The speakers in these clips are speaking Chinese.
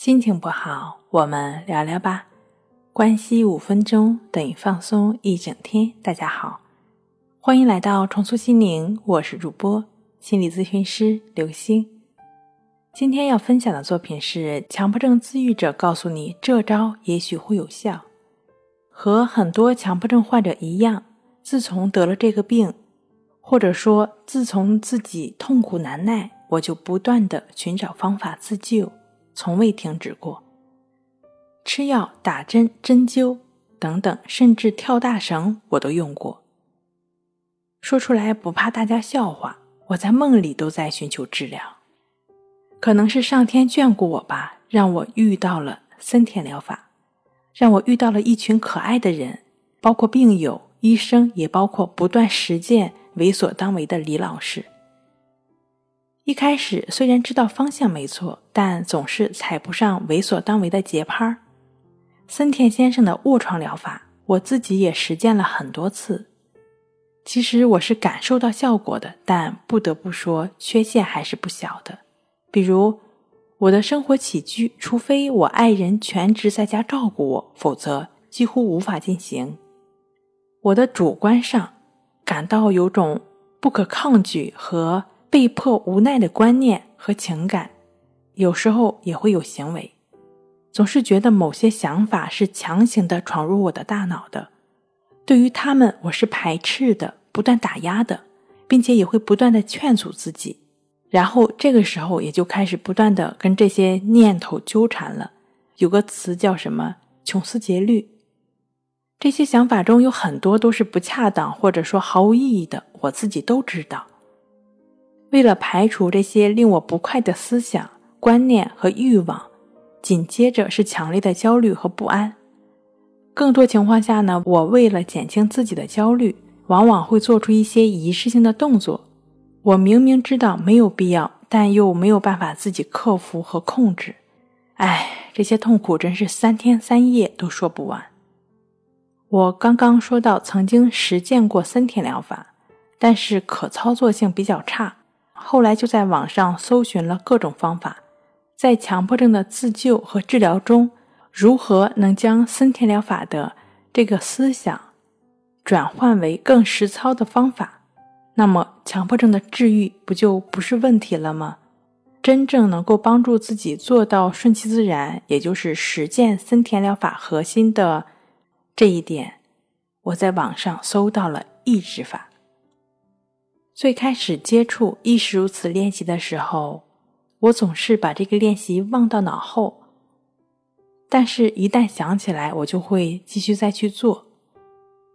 心情不好，我们聊聊吧。关系五分钟等于放松一整天。大家好，欢迎来到重塑心灵，我是主播心理咨询师刘星。今天要分享的作品是强迫症自愈者告诉你这招也许会有效。和很多强迫症患者一样，自从得了这个病，或者说自从自己痛苦难耐，我就不断的寻找方法自救。从未停止过，吃药、打针、针灸等等，甚至跳大绳，我都用过。说出来不怕大家笑话，我在梦里都在寻求治疗。可能是上天眷顾我吧，让我遇到了森田疗法，让我遇到了一群可爱的人，包括病友、医生，也包括不断实践为所当为的李老师。一开始虽然知道方向没错，但总是踩不上为所当为的节拍儿。森田先生的卧床疗法，我自己也实践了很多次。其实我是感受到效果的，但不得不说，缺陷还是不小的。比如我的生活起居，除非我爱人全职在家照顾我，否则几乎无法进行。我的主观上感到有种不可抗拒和。被迫无奈的观念和情感，有时候也会有行为，总是觉得某些想法是强行的闯入我的大脑的。对于他们，我是排斥的，不断打压的，并且也会不断的劝阻自己。然后这个时候也就开始不断的跟这些念头纠缠了。有个词叫什么“穷思竭虑”。这些想法中有很多都是不恰当或者说毫无意义的，我自己都知道。为了排除这些令我不快的思想、观念和欲望，紧接着是强烈的焦虑和不安。更多情况下呢，我为了减轻自己的焦虑，往往会做出一些仪式性的动作。我明明知道没有必要，但又没有办法自己克服和控制。唉，这些痛苦真是三天三夜都说不完。我刚刚说到曾经实践过森田疗法，但是可操作性比较差。后来就在网上搜寻了各种方法，在强迫症的自救和治疗中，如何能将森田疗法的这个思想转换为更实操的方法？那么强迫症的治愈不就不是问题了吗？真正能够帮助自己做到顺其自然，也就是实践森田疗法核心的这一点，我在网上搜到了抑制法。最开始接触亦是如此练习的时候，我总是把这个练习忘到脑后。但是，一旦想起来，我就会继续再去做。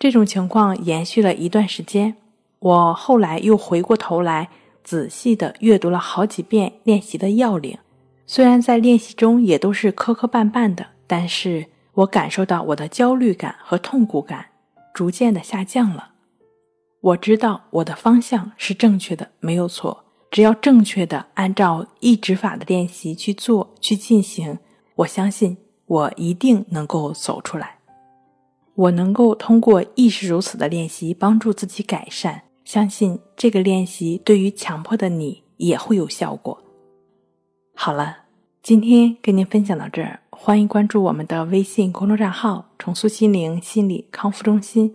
这种情况延续了一段时间。我后来又回过头来仔细的阅读了好几遍练习的要领。虽然在练习中也都是磕磕绊绊的，但是我感受到我的焦虑感和痛苦感逐渐的下降了。我知道我的方向是正确的，没有错。只要正确的按照意指法的练习去做、去进行，我相信我一定能够走出来。我能够通过亦是如此的练习帮助自己改善，相信这个练习对于强迫的你也会有效果。好了，今天跟您分享到这儿，欢迎关注我们的微信公众账号“重塑心灵心理康复中心”。